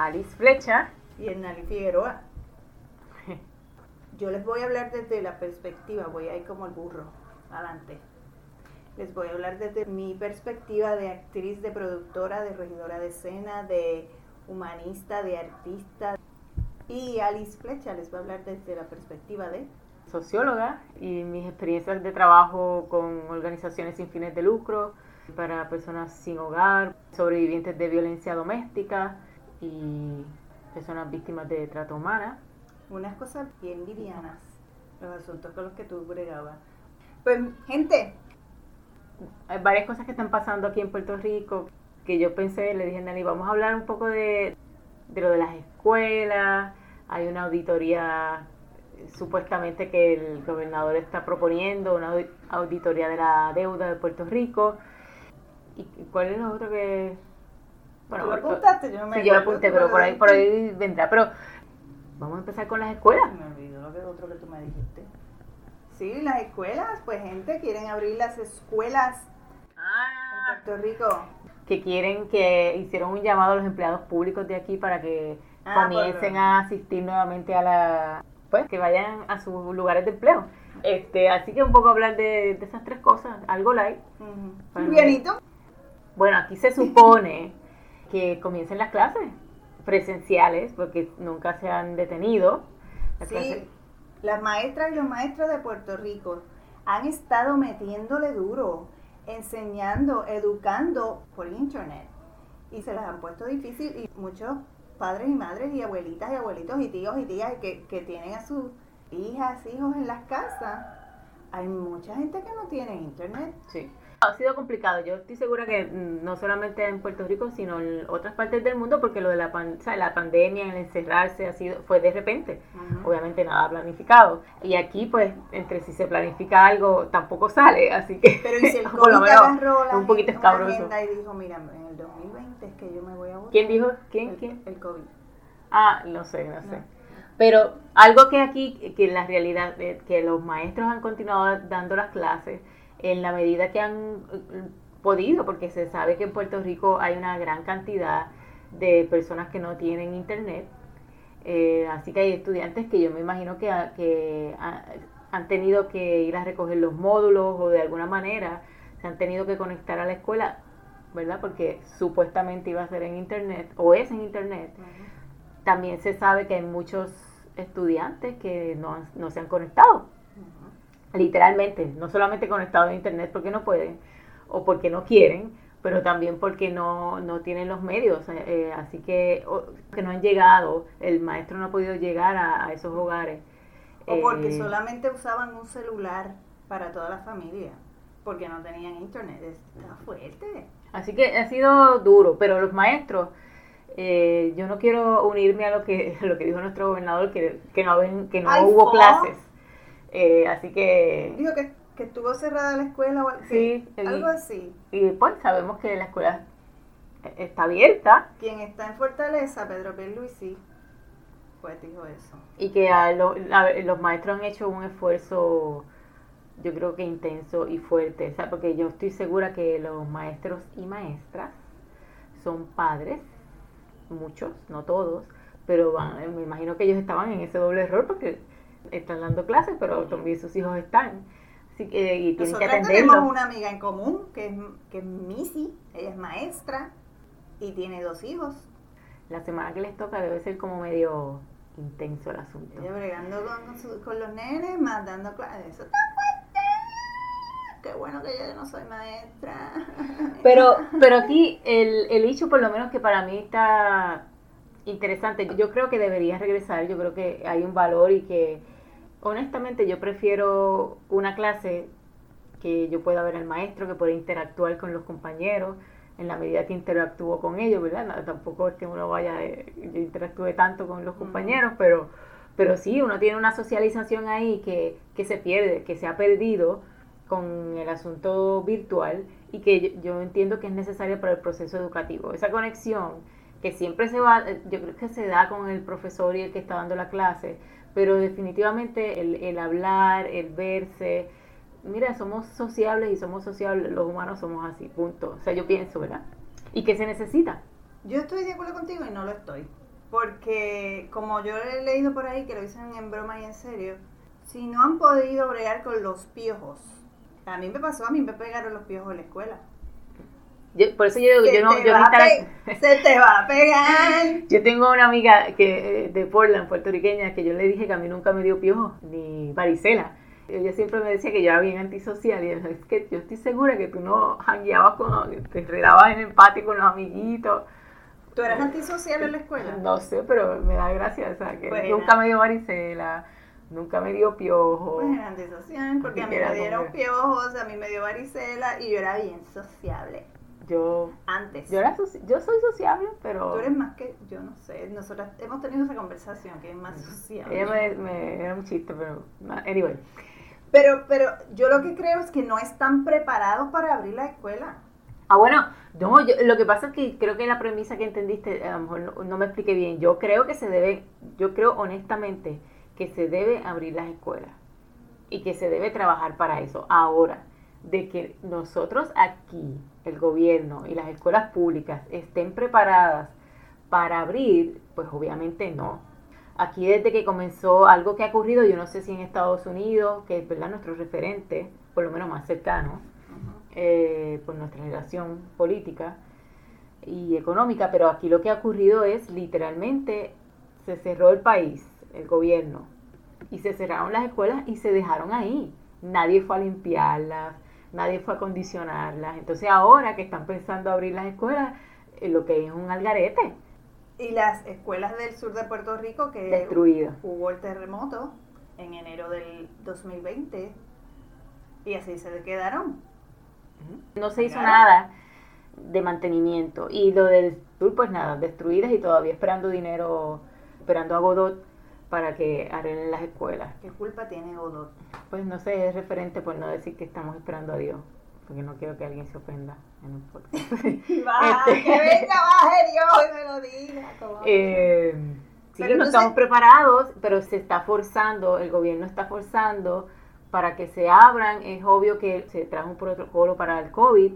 Alice Flecha y Hernali Figueroa. Yo les voy a hablar desde la perspectiva, voy a ir como el burro, adelante. Les voy a hablar desde mi perspectiva de actriz, de productora, de regidora de escena, de humanista, de artista. Y Alice Flecha les va a hablar desde la perspectiva de socióloga y mis experiencias de trabajo con organizaciones sin fines de lucro para personas sin hogar, sobrevivientes de violencia doméstica y personas víctimas de trato humana. Unas cosas bien livianas, los asuntos con los que tú bregabas. Pues, gente. Hay varias cosas que están pasando aquí en Puerto Rico que yo pensé, le dije a Nani, vamos a hablar un poco de, de lo de las escuelas. Hay una auditoría supuestamente que el gobernador está proponiendo una auditoría de la deuda de Puerto Rico. ¿Y cuál es lo otro que...? Bueno, ¿Tú lo apuntaste? Yo me sí, yo lo apunté, pero por ahí, por ahí vendrá. Pero vamos a empezar con las escuelas. Me olvidó lo que otro que tú me dijiste. Sí, las escuelas, pues gente, quieren abrir las escuelas ah, en Puerto Rico. Que quieren que hicieron un llamado a los empleados públicos de aquí para que ah, comiencen a asistir nuevamente a la pues que vayan a sus lugares de empleo. Este, así que un poco hablar de, esas tres cosas, algo light. Uh Bueno, aquí se supone que comiencen las clases presenciales, porque nunca se han detenido. sí, las maestras y los maestros de Puerto Rico han estado metiéndole duro, enseñando, educando por internet. Y se las han puesto difícil y muchos padres y madres y abuelitas y abuelitos y tíos y tías que, que tienen a sus hijas, hijos en las casas, hay mucha gente que no tiene internet. Sí. Ha sido complicado. Yo estoy segura que mm, no solamente en Puerto Rico, sino en otras partes del mundo, porque lo de la, pan, la pandemia, el encerrarse, ha sido fue de repente. Obviamente nada planificado. Y aquí, pues, entre si se planifica algo, tampoco sale. Así que, Pero si el COVID agarró la un poquito escabroso. y dijo, mira, en el 2020 es que yo me voy a ¿Quién dijo? ¿Quién? ¿Quién? El COVID. Ah, no sé, no sé. Pero algo que aquí, que en la realidad, que los maestros han continuado dando las clases en la medida que han eh, podido, porque se sabe que en Puerto Rico hay una gran cantidad de personas que no tienen internet. Eh, así que hay estudiantes que yo me imagino que, que han tenido que ir a recoger los módulos o de alguna manera se han tenido que conectar a la escuela, ¿verdad? Porque supuestamente iba a ser en internet o es en internet. También se sabe que hay muchos estudiantes que no, no se han conectado literalmente, no solamente conectados a internet porque no pueden o porque no quieren, pero también porque no, no tienen los medios, eh, eh, así que, que no han llegado, el maestro no ha podido llegar a, esos hogares. O porque eh, solamente usaban un celular para toda la familia, porque no tenían internet, está fuerte. Así que ha sido duro, pero los maestros, yo no quiero unirme a lo que, lo que dijo nuestro gobernador, que, que no, ven, que no hubo clases eh, así que... Dijo que, que, estuvo cerrada la escuela o algo, sí, algo así. Y pues sabemos que la escuela está abierta. Quien está en Fortaleza, Pedro sí pues dijo eso. Y que los maestros han hecho un esfuerzo, yo creo que intenso y fuerte, o porque yo estoy segura que los maestros y maestras son padres, muchos, no todos, pero me imagino que ellos estaban en ese doble error porque están dando clases, pero también sus hijos están. Así que, y tienen que atenderlo. tenemos una amiga en común, que es, que es Missy, ella es maestra y tiene dos hijos. La semana que les toca debe ser como medio intenso el asunto. Ella bregando con, con, los nenes, más dando clases. Eso está fuerte. Qué bueno que yo no soy maestra. Pero, pero aquí el, el hecho, por lo menos que para mí está interesante. Yo creo que debería regresar, yo creo que hay un valor y que honestamente yo prefiero una clase que yo pueda ver al maestro, que pueda interactuar con los compañeros en la medida que interactúo con ellos, ¿verdad? tampoco es que uno vaya, eh, yo interactúe tanto con los compañeros, pero, pero sí, uno tiene una socialización ahí que, que se pierde, que se ha perdido con el asunto virtual y que yo entiendo que es necesaria para el proceso educativo. Esa conexión que siempre se va, yo creo que se da con el profesor y el que está dando la clase, pero definitivamente el, el hablar, el verse, mira, somos sociables y somos sociables, los humanos somos así, punto. O sea, yo pienso, ¿verdad? ¿Y qué se necesita? Yo estoy de acuerdo contigo y no lo estoy. Porque como yo he leído por ahí que lo dicen en broma y en serio, si no han podido bregar con los piojos, a mí me pasó, a mí me pegaron los piojos en la escuela. Por eso yo digo, yo no, yo Se te va a pegar. yo tengo una amiga que de Portland, puertorriqueña, que yo le dije que a mí nunca me dio piojos, ni varicela. Ella siempre me decía que yo era bien antisocial y yo, es que yo estoy segura que tú no jangueabas con, te enredabas en el patio con los amiguitos. ¿Tú eras antisocial en la escuela? No sé, pero me da gracia, o sea, que nunca me dio varicela, nunca me dio piojos. Pues era antisocial, porque a mí me dieron piojos, a mí me dio varicela y yo era bien sociable. Yo. Antes. Yo, era yo soy sociable, pero. Tú eres más que. Yo no sé. Nosotras hemos tenido esa conversación, que es más sociable. Ella me, me era un chiste, pero. Anyway. Pero, pero yo lo que creo es que no están preparados para abrir la escuela. Ah, bueno, no, lo que pasa es que creo que la premisa que entendiste, a lo mejor no, me expliqué bien. Yo creo que se debe, yo creo honestamente que se debe abrir las escuelas y que se debe trabajar para eso. Ahora, de que nosotros aquí, el gobierno y las escuelas públicas estén preparadas para abrir, pues obviamente no. Aquí desde que comenzó algo que ha ocurrido, yo no sé si en Estados Unidos, que es verdad nuestro referente, por lo menos más cercano, eh, por nuestra relación política y económica, pero aquí lo que ha ocurrido es literalmente se cerró el país, el gobierno, y se cerraron las escuelas y se dejaron ahí. Nadie fue a limpiarlas, nadie fue a condicionarlas. Entonces ahora que están pensando abrir las escuelas, eh, lo que es un algarete. Y las escuelas del sur de Puerto Rico que Destruidas. hubo el terremoto en enero del 2020 y así se quedaron. No se hizo nada de mantenimiento y lo del sur pues nada, destruidas y todavía esperando dinero, esperando a Godot para que arreglen las escuelas. ¿Qué culpa tiene Godot? Pues no sé, es referente por no decir que estamos esperando a Dios porque no quiero que alguien se ofenda en un podcast. este, que venga, baje Dios y me lo diga. Eh, sí, no estamos preparados, pero se está forzando, el gobierno está forzando para que se abran. Es obvio que se trajo un protocolo para el COVID,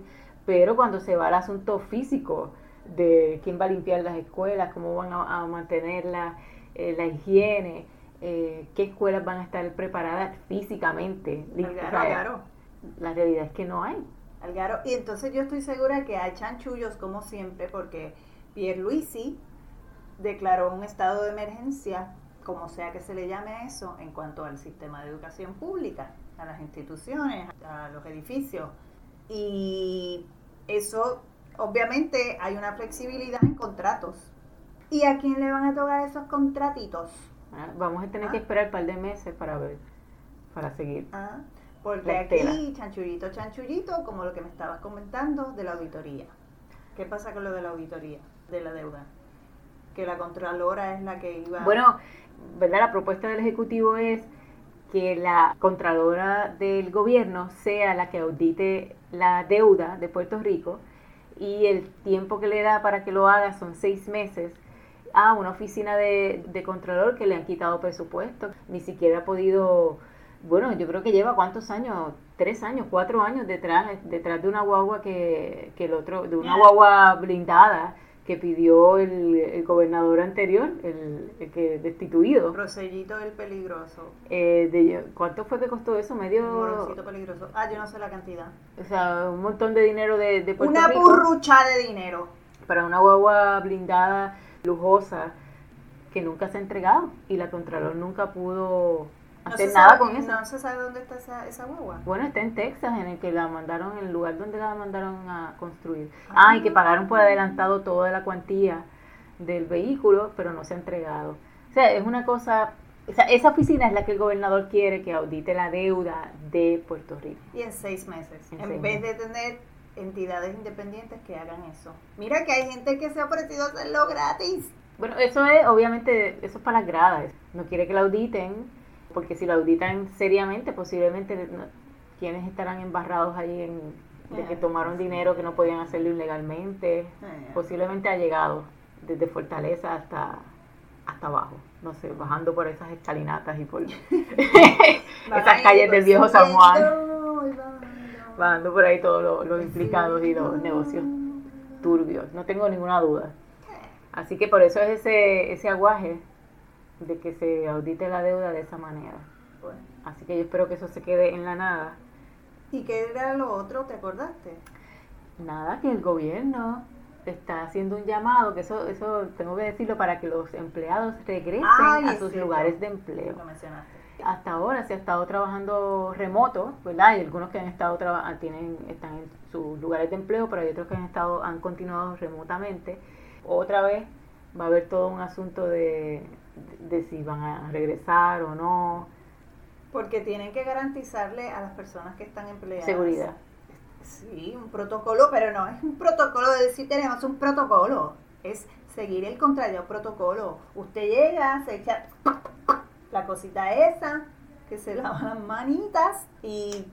pero cuando se va al asunto físico de quién va a limpiar las escuelas, cómo van a, mantener la, eh, la higiene, eh, qué escuelas van a estar preparadas físicamente. Claro, la realidad es que no hay. Algaro. Y entonces yo estoy segura que hay chanchullos como siempre, porque Pierluisi declaró un estado de emergencia, como sea que se le llame a eso, en cuanto al sistema de educación pública, a las instituciones, a los edificios. Y eso, obviamente, hay una flexibilidad en contratos. ¿Y a quién le van a tocar esos contratitos? Ah, vamos a tener que ah. esperar un par de meses para ver, para seguir. Ah. Porque aquí, chanchullito, chanchullito, como lo que me estabas comentando de la auditoría. ¿Qué pasa con lo de la auditoría de la deuda? Que la Contralora es la que iba... Bueno, ¿verdad? La propuesta del Ejecutivo es que la Contralora del Gobierno sea la que audite la deuda de Puerto Rico y el tiempo que le da para que lo haga son seis meses a una oficina de, de Contralor que le han quitado presupuesto, ni siquiera ha podido bueno, yo creo que lleva cuántos años, tres años, cuatro años detrás, detrás de una guagua que, que el otro, de una guagua blindada que pidió el, gobernador anterior, el, que destituido. Rosellito del peligroso. Eh, de, ¿Cuánto fue que costó eso? Medio... peligroso. Ah, yo no sé la cantidad. O sea, un montón de dinero de, de Puerto Una burrucha de dinero. Para una guagua blindada, lujosa, que nunca se ha entregado y la Contralor nunca pudo hacer nada con eso. No se sabe dónde está esa, esa guagua. Bueno, está en Texas, en el que la mandaron, en el lugar donde la mandaron a construir. Ah, ah y que pagaron por adelantado toda la cuantía del vehículo, pero no se ha entregado. O sea, es una cosa, o sea, esa oficina es la que el gobernador quiere que audite la deuda de Puerto Rico. Y en seis meses, en, vez de tener entidades independientes que hagan eso. Mira que hay gente que se ha ofrecido hacerlo gratis. Bueno, eso es, obviamente, eso es para las gradas. No quiere que la auditen porque si lo auditan seriamente, posiblemente quienes estarán embarrados ahí en, de que tomaron dinero que no podían hacerlo ilegalmente, posiblemente ha llegado desde Fortaleza hasta hasta abajo, no sé, bajando por esas escalinatas y por esas calles del viejo San Juan, bajando por ahí todos los, implicados y los negocios turbios, no tengo ninguna duda. Así que por eso es ese, ese aguaje de que se audite la deuda de esa manera. Así que yo espero que eso se quede en la nada. ¿Y qué era lo otro? ¿Te acordaste? Nada, que el gobierno está haciendo un llamado, que eso, eso tengo que decirlo, para que los empleados regresen a sus lugares de empleo. Hasta ahora se ha estado trabajando remoto, ¿verdad? Y algunos que han estado tienen están en sus lugares de empleo, pero hay otros que han estado han continuado remotamente. Otra vez va a haber todo un asunto de, de si van a regresar o no. Porque tienen que garantizarle a las personas que están empleadas seguridad Sí, un protocolo, pero no es un protocolo de decir tenemos un protocolo, es seguir el contrario protocolo. Usted llega, se echa la cosita esa, que se lava las manitas y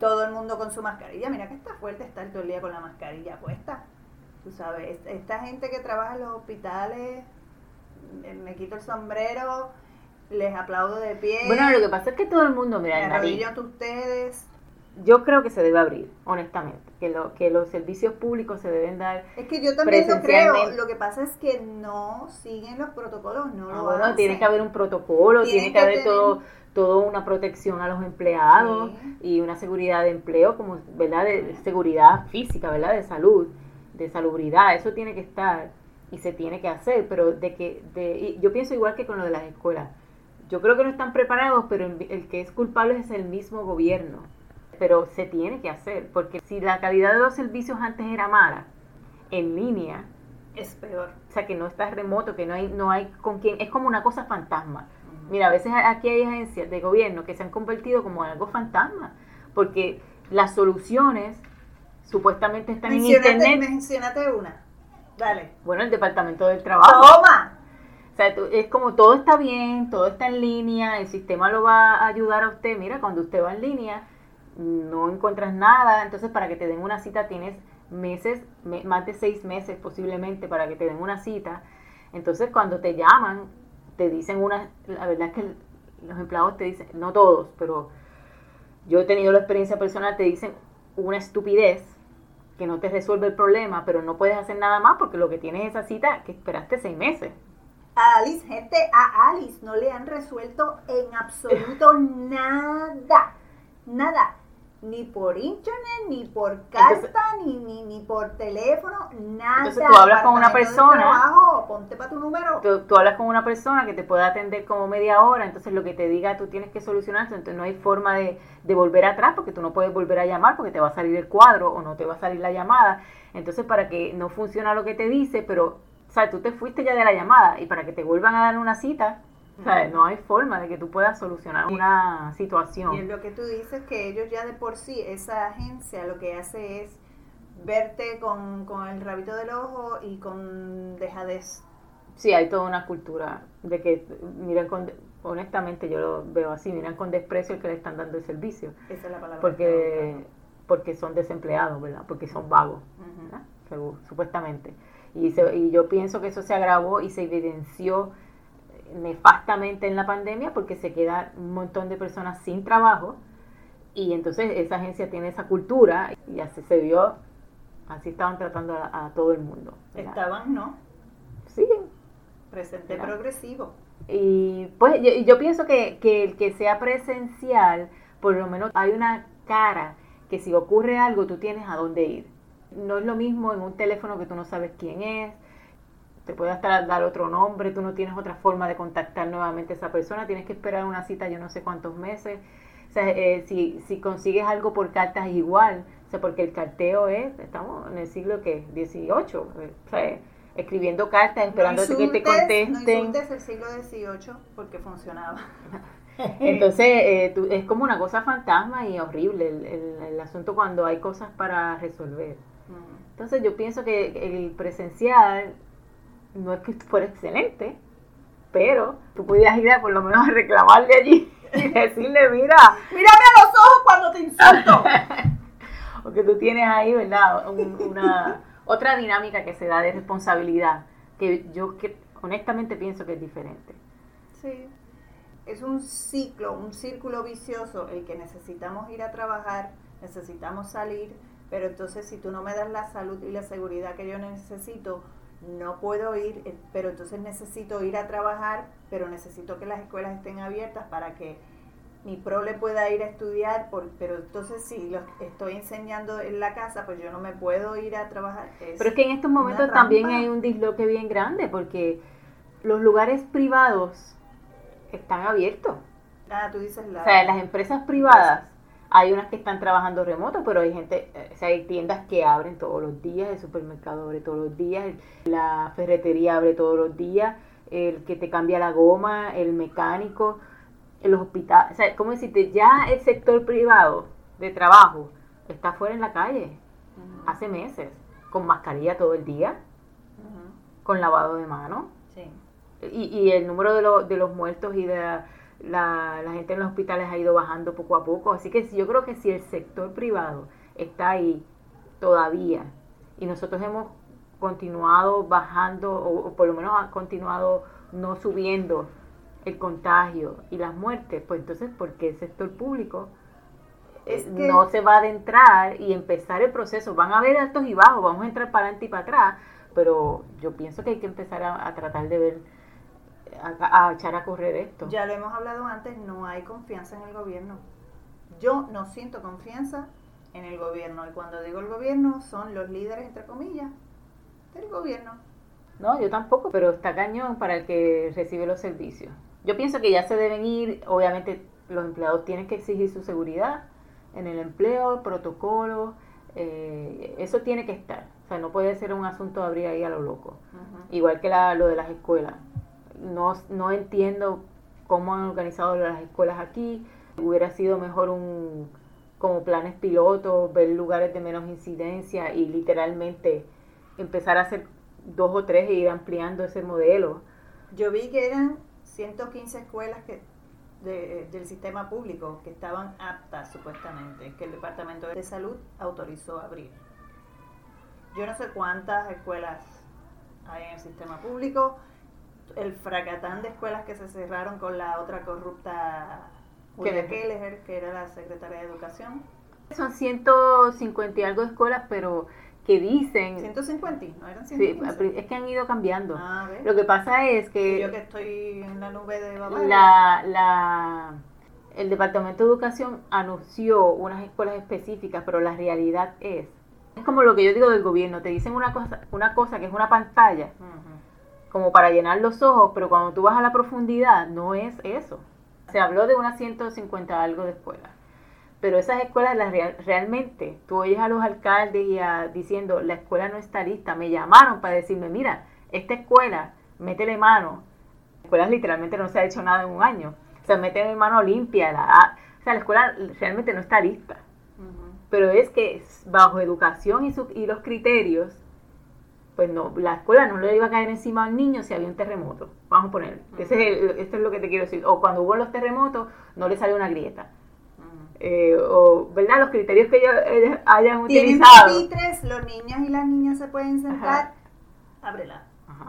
todo el mundo con su mascarilla. Mira que está fuerte estar todo el día con la mascarilla puesta. Tú sabes, esta gente que trabaja en los hospitales, me quito el sombrero, les aplaudo de pie. Bueno, lo que pasa es que todo el mundo, mira, me arrodillo ante ustedes yo creo que se debe abrir, honestamente, que, lo, que los servicios públicos se deben dar. Es que yo también lo creo, lo que pasa es que no siguen los protocolos, no lo bueno, tiene que haber un protocolo, tiene, que, haber todo todo una protección a los empleados y una seguridad de empleo como verdad de, seguridad física verdad de salud de salubridad eso tiene que estar y se tiene que hacer pero de que de, yo pienso igual que con lo de las escuelas. Yo creo que no están preparados pero el que es culpable es el mismo gobierno pero se tiene que hacer, porque si la calidad de los servicios antes era mala, en línea es peor. O sea, que no estás remoto, que no hay, no hay con quién, es como una cosa fantasma. Mira, a veces aquí hay agencias de gobierno que se han convertido como algo fantasma, porque las soluciones supuestamente están en internet. Mencionate una. Dale. Bueno, el Departamento del Trabajo. ¡Toma! O sea, es como todo está bien, todo está en línea, el sistema lo va a ayudar a usted. Mira, cuando usted va en línea, no encuentras nada, entonces para que te den una cita tienes meses, más de seis meses posiblemente para que te den una cita. Entonces cuando te llaman, te dicen una, la verdad es que los empleados te dicen, no todos, pero yo he tenido la experiencia personal, te dicen una estupidez que no te resuelve el problema, pero no puedes hacer nada más porque lo que tienes es esa cita que esperaste seis meses. A Alice, gente, a Alice no le han resuelto en absoluto nada. Nada ni por internet, ni por carta, ni, ni, ni, por teléfono, nada. Entonces tú hablas con una persona. Trabajo, ponte para tu número. Tú, hablas con una persona que te puede atender como media hora, entonces lo que te diga tú tienes que solucionar, entonces no hay forma de, de volver atrás porque tú no puedes volver a llamar porque te va a salir el cuadro o no te va a salir la llamada. Entonces para que no funciona lo que te dice, pero, o sea, tú te fuiste ya de la llamada y para que te vuelvan a dar una cita, no hay forma de que tú puedas solucionar una situación. Y lo que tú dices que ellos ya de por sí, esa agencia lo que hace es verte con, el rabito del ojo y con dejadez. Sí, hay toda una cultura de que miran con, honestamente yo lo veo así, miran con desprecio el que le están dando el servicio. Esa es la palabra. Porque, porque son desempleados, ¿verdad? Porque son vagos, supuestamente. Y, y yo pienso que eso se agravó y se evidenció nefastamente en la pandemia porque se queda un montón de personas sin trabajo y entonces esa agencia tiene esa cultura y así se vio, así estaban tratando a, todo el mundo. Estaban, ¿no? Sí. Presente progresivo. Y pues yo, yo pienso que, que el que sea presencial, por lo menos hay una cara que si ocurre algo tú tienes a dónde ir. No es lo mismo en un teléfono que tú no sabes quién es, te puede hasta dar otro nombre, tú no tienes otra forma de contactar nuevamente a esa persona, tienes que esperar una cita yo no sé cuántos meses. O sea, eh, si, si consigues algo por cartas igual, o sea, porque el carteo es, estamos en el siglo que 18, eh, o sea, escribiendo cartas, esperando que te contesten. No el siglo XVIII porque funcionaba. Entonces, eh, es como una cosa fantasma y horrible el, el, asunto cuando hay cosas para resolver. Entonces, yo pienso que el presencial no es que fuera excelente, pero tú pudieras ir a por lo menos a reclamarle allí y decirle, mira, mírame a los ojos cuando te insulto. Porque tú tienes ahí, ¿verdad? una otra dinámica que se da de responsabilidad, que yo que honestamente pienso que es diferente. Sí, es un ciclo, un círculo vicioso el que necesitamos ir a trabajar, necesitamos salir, pero entonces si tú no me das la salud y la seguridad que yo necesito, no puedo ir, eh, pero entonces necesito ir a trabajar, pero necesito que las escuelas estén abiertas para que mi pro le pueda ir a estudiar, por, pero entonces si lo estoy enseñando en la casa, pues yo no me puedo ir a trabajar. pero es que en estos momentos también hay un disloque bien grande, porque los lugares privados están abiertos. Ah, tú dices la... O sea, las empresas privadas hay unas que están trabajando remoto, pero hay gente, eh, o sea, hay tiendas que abren todos los días, el supermercado abre todos los días, la ferretería abre todos los días, el que te cambia la goma, el mecánico, los hospitales, o sea, ¿cómo decirte? Ya el sector privado de trabajo está fuera en la calle hace meses, con mascarilla todo el día, con lavado de manos. Y, y el número de, de los muertos y de la, la, gente en los hospitales ha ido bajando poco a poco. Así que yo creo que si el sector privado está ahí todavía y nosotros hemos continuado bajando o, por lo menos ha continuado no subiendo el contagio y las muertes, pues entonces, ¿por qué el sector público eh, no se va a adentrar y empezar el proceso? Van a haber altos y bajos, vamos a entrar para adelante y para atrás, pero yo pienso que hay que empezar a tratar de ver a, echar a correr esto. Ya lo hemos hablado antes, no hay confianza en el gobierno. Yo no siento confianza en el gobierno. Y cuando digo el gobierno, son los líderes, entre comillas, del gobierno. No, yo tampoco, pero está cañón para el que recibe los servicios. Yo pienso que ya se deben ir, obviamente los empleados tienen que exigir su seguridad en el empleo, protocolo, eh, eso tiene que estar. O sea, no puede ser un asunto de abrir ahí a lo loco. Igual que la, lo de las escuelas no, no entiendo cómo han organizado las escuelas aquí. Hubiera sido mejor un como planes pilotos, ver lugares de menos incidencia y literalmente empezar a hacer dos o tres e ir ampliando ese modelo. Yo vi que eran 115 escuelas que del sistema público que estaban aptas supuestamente, que el Departamento de Salud autorizó abrir. Yo no sé cuántas escuelas hay en el sistema público, el fracatán de escuelas que se cerraron con la otra corrupta Julia Kelleher, que era la secretaria de Educación. Son 150 y algo de escuelas, pero que dicen... 150, ¿no eran 150? Sí, es que han ido cambiando. Ah, Lo que pasa es que... Yo que estoy en la nube de La, la, el Departamento de Educación anunció unas escuelas específicas, pero la realidad es... Es como lo que yo digo del gobierno, te dicen una cosa, una cosa que es una pantalla como para llenar los ojos, pero cuando tú vas a la profundidad no es eso. Se habló de unas 150 algo de escuelas. Pero esas escuelas las realmente, tú oyes a los alcaldes y a, diciendo, la escuela no está lista. Me llamaron para decirme, mira, esta escuela, métele mano. La escuela literalmente no se ha hecho nada en un año. O sea, métele mano limpia. La, o sea, la escuela realmente no está lista. Pero es que bajo educación y, y los criterios pues no, la escuela no le iba a caer encima al niño si había un terremoto. Vamos a poner, ese es esto es lo que te quiero decir. O cuando hubo los terremotos, no le salió una grieta. Eh, o, ¿verdad? Los criterios que ellos, hayan utilizado. Tienen los niños y las niñas se pueden sentar, ábrela.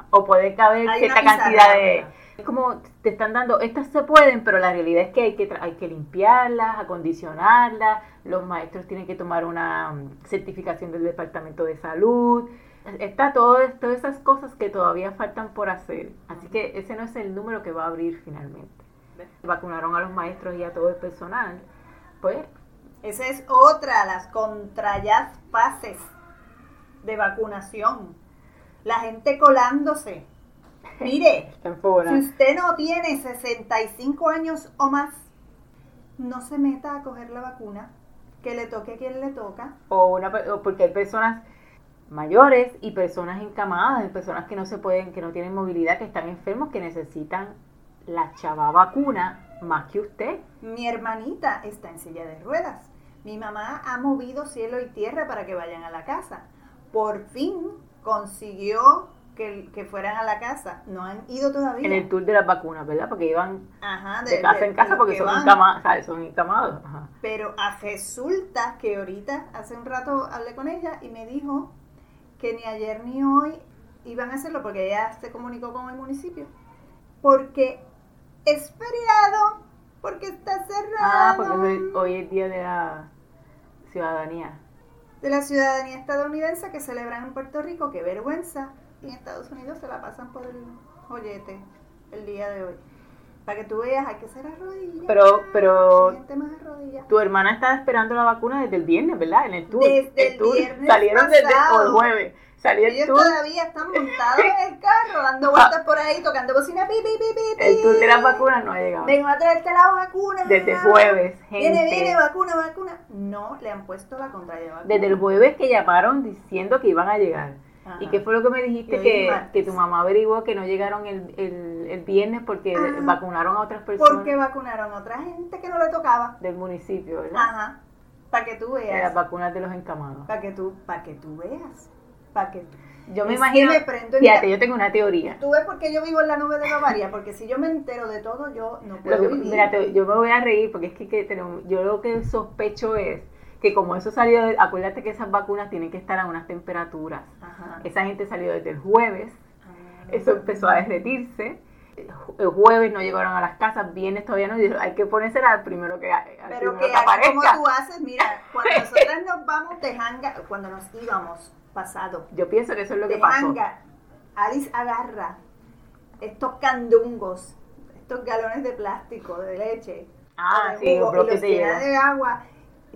O puede caber cierta cantidad de... Es como te están dando, estas se pueden, pero la realidad es que hay que, hay que limpiarlas, acondicionarlas, los maestros tienen que tomar una mm, certificación del Departamento de Salud, está todo, todas esas cosas que todavía faltan por hacer. Así que ese no es el número que va a abrir finalmente. Vacunaron a los maestros y a todo el personal. Pues. Esa es otra, las contrayas fases de vacunación. La gente colándose. Mire, si usted no tiene 65 años o más, no se meta a coger la vacuna, que le toque a quien le toca. O, una, o porque hay personas mayores y personas encamadas, personas que no se pueden, que no tienen movilidad, que están enfermos, que necesitan la chava vacuna más que usted. Mi hermanita está en silla de ruedas. Mi mamá ha movido cielo y tierra para que vayan a la casa. Por fin consiguió que, que, fueran a la casa. No han ido todavía. En el tour de las vacunas, ¿verdad? Porque iban de, casa en casa porque son, encamados, son encamados. Pero resulta que ahorita, hace un rato hablé con ella y me dijo que ni ayer ni hoy iban a hacerlo porque ella se comunicó con el municipio. Porque es feriado, porque está cerrado. Ah, porque hoy, hoy es día de la ciudadanía. De la ciudadanía estadounidense que celebran en Puerto Rico, qué vergüenza. Y en Estados Unidos se la pasan por el joyete el día de hoy. Para que tú veas, hay que ser arrodillas. Pero, pero tu hermana estaba esperando la vacuna desde el viernes, ¿verdad? En el tour. Desde el tour. viernes Salieron desde pasado. o el jueves. Salió el Ellos tour. todavía están montados en el carro, dando vueltas por ahí, tocando bocina, pi, pi, pi, pi. El tour de las vacunas no ha llegado. Vengo a traerte la vacuna. Desde el jueves, Viene, gente. viene, vacuna, vacuna. No le han puesto la contraria vacuna. Desde el jueves que llamaron diciendo que iban a llegar. Ajá. ¿Y qué fue lo que me dijiste? Que, que tu mamá averiguó que no llegaron el, el, el viernes porque vacunaron a otras personas Porque vacunaron a otra gente que no le tocaba. del municipio, ¿verdad? Ajá. Para que tú De las veas. vacunas de los encamados. Para que tú, para que tú veas. Para que tú. Yo me Es imagino, me prendo en fíjate, yo tengo una teoría. Tú ves por qué yo vivo en la nube de Bavaria, porque si yo me entero de todo, yo no puedo que- vivir. mira, te- yo me voy a reír porque es que, que tenemos- yo lo que sospecho es que como eso salió, de- acuérdate que esas vacunas tienen que estar a unas temperaturas. Ajá. Esa gente salió desde el jueves, Ah. eso empezó a derretirse. El ju- El jueves no llegaron a las casas, viernes todavía no, y hay que ponérsela al primero que, al Pero primero que que así como aparezca. tú haces, mira, cuando nosotras nos vamos de hanga, cuando nos íbamos pasado, Yo pienso que eso es lo que pasó. hanga, Alice agarra estos candungos, estos galones de plástico, de leche, Ah, sí, jugo, y los llena de agua.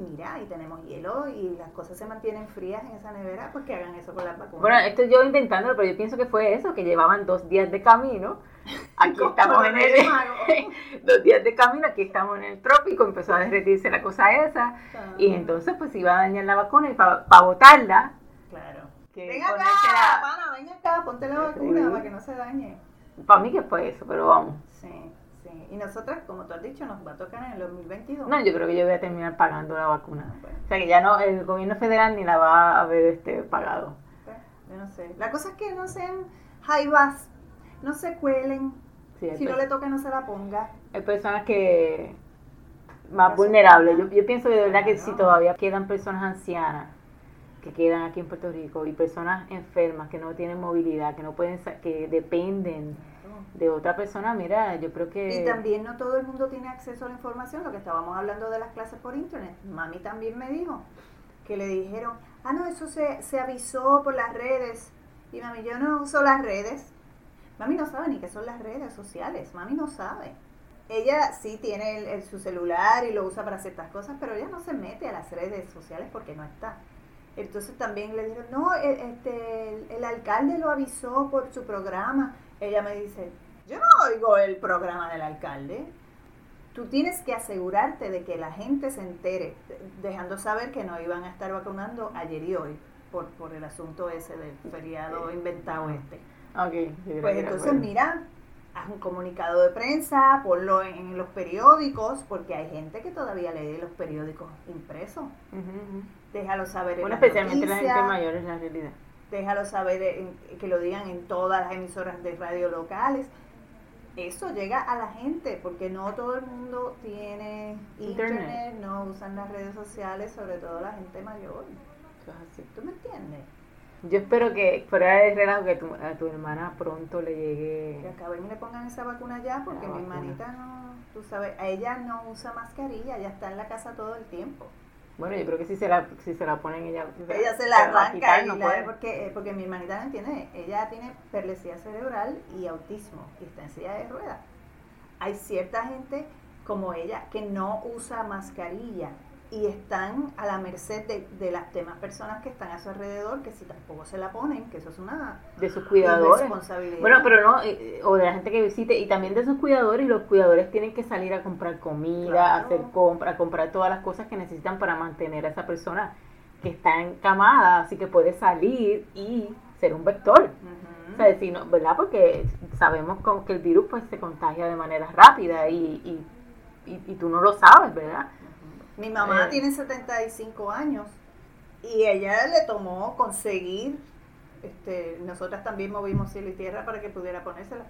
Mira, y tenemos hielo y las cosas se mantienen frías en esa nevera, pues que hagan eso con las vacunas. Bueno, esto yo intentándolo, pero yo pienso que fue eso, que llevaban dos días de camino. Aquí estamos en el... dos días de camino, aquí estamos en el trópico, empezó a derretirse la cosa esa. Y entonces pues iba a dañar la vacuna y para botarla, Claro. que Ven acá, ponérsela- pana, ven acá, ponte la vacuna Sí. para que no se dañe. para mí que fue eso, pero vamos. Sí, sí. Y nosotras, como tú has dicho, nos va a tocar en el 2022. No, yo creo que yo voy a terminar pagando la vacuna. Ah, bueno, O sea que ya no, el gobierno federal ni la va a haber este, pagado. yo no sé. La cosa es que no sean jaivas, no se cuelen. Sí, Si no le toca, no se la ponga. hay personas que más vulnerables. Yo, yo pienso de verdad que Claro. si todavía quedan personas ancianas que quedan aquí en Puerto Rico y personas enfermas que no tienen movilidad, que no pueden, que dependen de otra persona, mira, yo creo que Y también no todo el mundo tiene acceso a la información, lo que estábamos hablando de las clases por internet. Mami también me dijo que le dijeron, ah, no, eso se, se avisó por las redes. Y mami, yo no uso las redes. Mami no sabe ni qué son las redes sociales, mami no sabe. Ella sí tiene el- el- su celular y lo usa para ciertas cosas, pero ella no se mete a las redes sociales porque no está. Entonces también le dijeron, no, e- este, el, el alcalde lo avisó por su programa. Ella me dice, yo no oigo el programa del alcalde. Tú tienes que asegurarte de que la gente se entere, dejando saber que no iban a estar vacunando ayer y hoy por, por el asunto ese del feriado inventado este. Ok, yo creo Pues entonces, mira, haz un comunicado de prensa, ponlo en, en los periódicos, porque hay gente que todavía lee los periódicos impresos. Ujú, ujú. Déjalo saber en Bueno, las especialmente la gente noticias, mayor es la realidad. déjalo saber, en- que lo digan en todas las emisoras de radio locales. Eso llega a la gente, porque no todo el mundo tiene Internet. internet, no usan las redes sociales, sobre todo la gente mayor. Eso es así. ¿Tú me entiendes? Yo espero que fuera de relajo que tu, a tu hermana pronto le Que llegue. acaben y le pongan esa vacuna ya, porque La mi vacuna. hermanita no, tú sabes, a ella no usa mascarilla, ella está en la casa todo el tiempo. Bueno, yo creo que si se la, si se la ponen ella. Ella se la arranca quitar, y no la- puede. porque, eh, porque mi hermanita no entiende, ella tiene perlesía cerebral y autismo y está en silla de ruedas. Hay cierta gente como ella que no usa mascarilla y están a la merced de, de las demás personas que están a su alrededor, que si tampoco se la ponen, que eso es una De sus cuidadores. responsabilidad. Bueno, pero no, eh, o de la gente que visite, y también de sus cuidadores, y los cuidadores tienen que salir a comprar comida, Claro. hacer compra, comprar todas las cosas que necesitan para mantener a esa persona que está encamada, así que puede salir y ser un vector. O sea, si no, ¿verdad? Porque sabemos con- que el virus pues se contagia de manera rápida y, y, y, y tú no lo sabes, ¿verdad? Mi mamá Eh. tiene 75 años y ella le tomó conseguir, este, nosotras también movimos cielo y tierra para que pudiera ponérsela.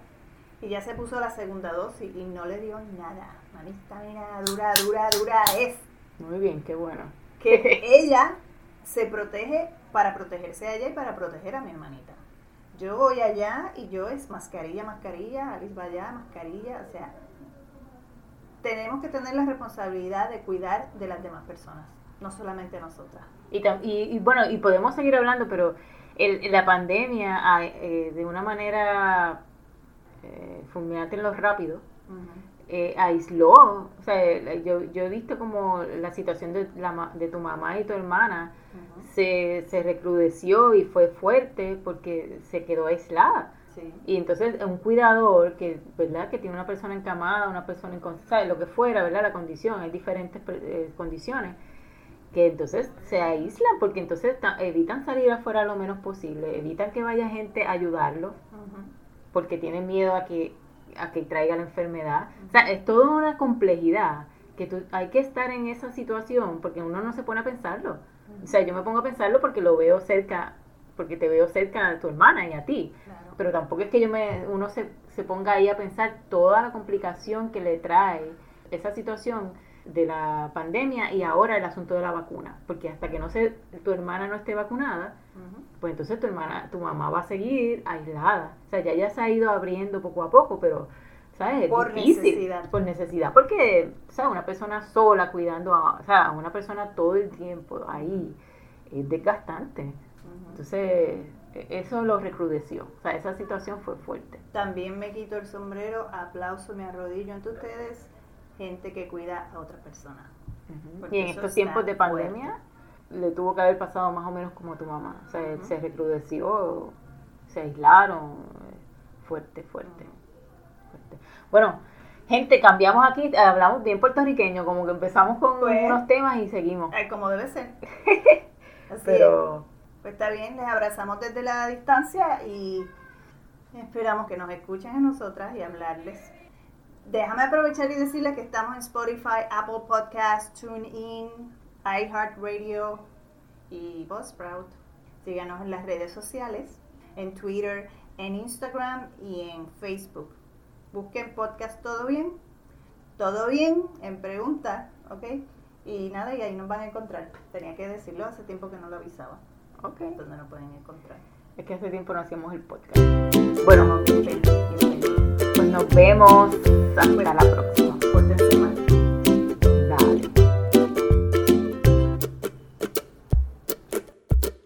Y ya se puso la segunda dosis y no le dio nada. Mami está, mira, dura, dura, dura es. Muy bien, qué bueno. Que ella se protege para protegerse a ella y para proteger a mi hermanita. yo voy allá y yo es mascarilla, mascarilla, Alice va allá, mascarilla, o sea, tenemos que tener la responsabilidad de cuidar de las demás personas, no solamente nosotras. Y, y, bueno, y podemos seguir hablando, pero el, la pandemia eh, de una manera eh, fulminante en lo rápido, eh, aisló, o sea, yo, yo he visto como la situación de, la, de tu mamá y tu hermana se, se recrudeció y fue fuerte porque se quedó aislada. Y entonces un cuidador que, ¿verdad? Que tiene una persona encamada, una persona en lo que fuera, ¿verdad? La condición, hay diferentes eh, condiciones que entonces se aíslan porque entonces evitan salir afuera lo menos posible, evitan que vaya gente a ayudarlo porque tienen miedo a que a que traiga la enfermedad. O sea, es toda una complejidad que tú, hay que estar en esa situación porque uno no se pone a pensarlo. O sea, yo me pongo a pensarlo porque lo veo cerca, porque te veo cerca a tu hermana y a ti. Pero tampoco es que yo me, uno se, se ponga ahí a pensar toda la complicación que le trae esa situación de la pandemia y ahora el asunto de la vacuna, porque hasta que no se, tu hermana no esté vacunada, pues entonces tu hermana, tu mamá va a seguir aislada. O sea, ya ya se ha ido abriendo poco a poco, pero ¿sabes? por necesidad. Por necesidad, porque, ¿sabes? Una persona sola cuidando a, o sea, una persona todo el tiempo ahí es desgastante. Entonces, e, eso lo recrudeció. O sea, esa situación fue fuerte. También me quito el sombrero, aplauso, me arrodillo ante ustedes gente que cuida a otra persona. Y en estos tiempos de pandemia le tuvo que haber pasado más o menos como tu mamá. O sea, se recrudeció, se aislaron, fuerte, fuerte, Bueno, gente, cambiamos aquí, hablamos bien puertorriqueño, como que empezamos con pues, unos temas y seguimos. como debe ser. Así Pero... Pues está bien, les abrazamos desde la distancia y esperamos que nos escuchen a nosotras y hablarles Déjame aprovechar y decirles que estamos en Spotify, Apple Podcasts, TuneIn, iHeartRadio y Buzzsprout. Síganos en las redes sociales, en Twitter, en Instagram y en Facebook. Busquen podcast Todo Bien. Todo bien en pregunta, ¿ok? Y nada, y ahí nos van a encontrar. Tenía que decirlo, hace tiempo que no lo avisaba. Ok. Donde nos pueden encontrar. Es que hace tiempo no hacíamos el podcast. Bueno, pues nos vemos. Hasta la próxima.